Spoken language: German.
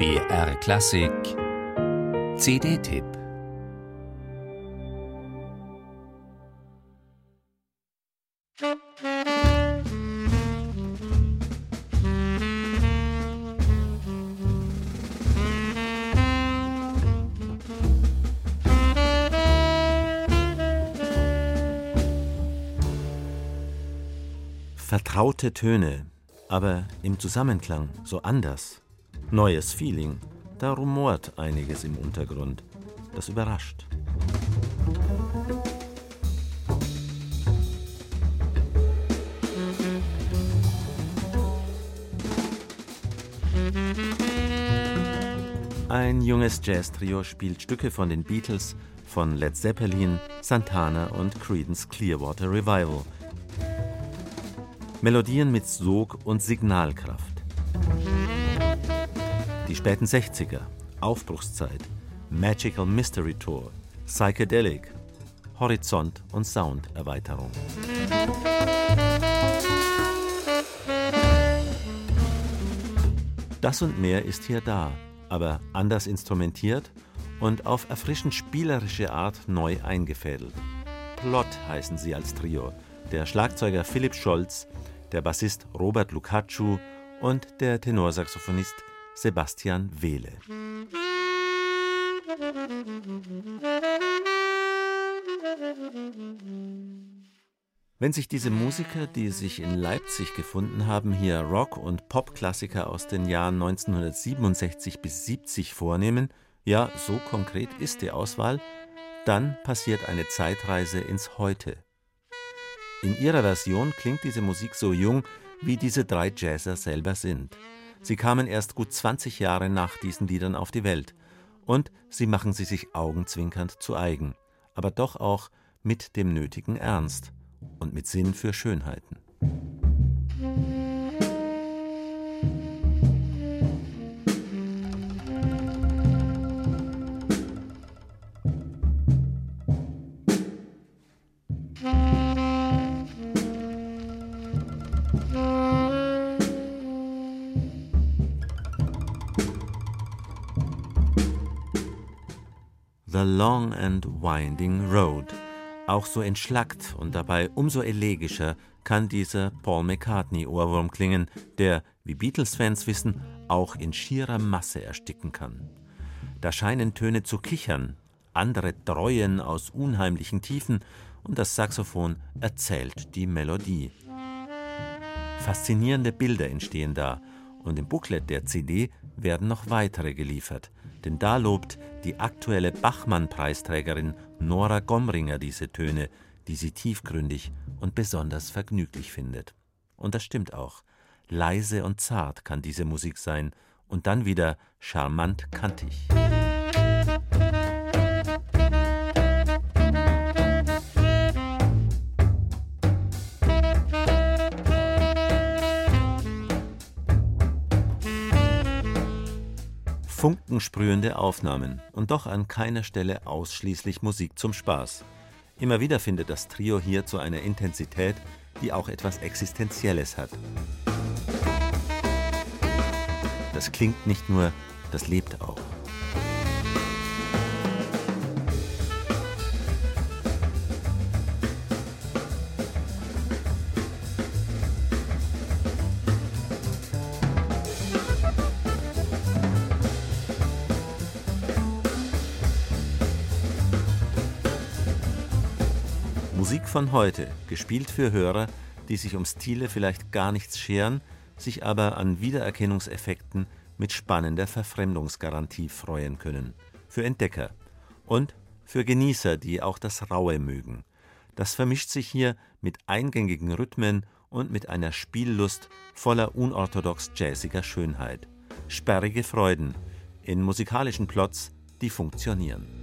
BR Klassik CD-Tipp Vertraute Töne, aber im Zusammenklang so anders. Neues Feeling, da rumort einiges im Untergrund. Das überrascht. Ein junges Jazz-Trio spielt Stücke von den Beatles, von Led Zeppelin, Santana und Creedence Clearwater Revival – Melodien mit Sog und Signalkraft. Die späten 60er, Aufbruchszeit, Magical Mystery Tour, Psychedelic, Horizont und Sounderweiterung. Das und mehr ist hier da, aber anders instrumentiert und auf erfrischend spielerische Art neu eingefädelt. Plot heißen sie als Trio. Der Schlagzeuger Philipp Scholz der Bassist Robert Lucacciu und der Tenorsaxophonist Sebastian Wehle. Wenn sich diese Musiker, die sich in Leipzig gefunden haben, hier Rock- und Popklassiker aus den Jahren 1967 bis 70 vornehmen, ja, so konkret ist die Auswahl, dann passiert eine Zeitreise ins Heute. In ihrer Version klingt diese Musik so jung, wie diese drei Jazzer selber sind. Sie kamen erst gut 20 Jahre nach diesen Liedern auf die Welt. Und sie machen sie sich augenzwinkernd zu eigen, aber doch auch mit dem nötigen Ernst und mit Sinn für Schönheiten. The Long and Winding Road. Auch so entschlackt und dabei umso elegischer kann dieser Paul McCartney-Ohrwurm klingen, der, wie Beatles-Fans wissen, auch in schierer Masse ersticken kann. Da scheinen Töne zu kichern, andere dreuen aus unheimlichen Tiefen und das Saxophon erzählt die Melodie. Faszinierende Bilder entstehen da und im Booklet der CD werden noch weitere geliefert denn da lobt die aktuelle Bachmann-Preisträgerin Nora Gomringer diese Töne, die sie tiefgründig und besonders vergnüglich findet. Und das stimmt auch. Leise und zart kann diese Musik sein und dann wieder charmant kantig. Funkensprühende Aufnahmen und doch an keiner Stelle ausschließlich Musik zum Spaß. Immer wieder findet das Trio hier zu einer Intensität, die auch etwas Existenzielles hat. Das klingt nicht nur, das lebt auch. Musik von heute, gespielt für Hörer, die sich um Stile vielleicht gar nichts scheren, sich aber an Wiedererkennungseffekten mit spannender Verfremdungsgarantie freuen können. Für Entdecker und für Genießer, die auch das Raue mögen. Das vermischt sich hier mit eingängigen Rhythmen und mit einer Spiellust voller unorthodox jazziger Schönheit. Sperrige Freuden in musikalischen Plots, die funktionieren.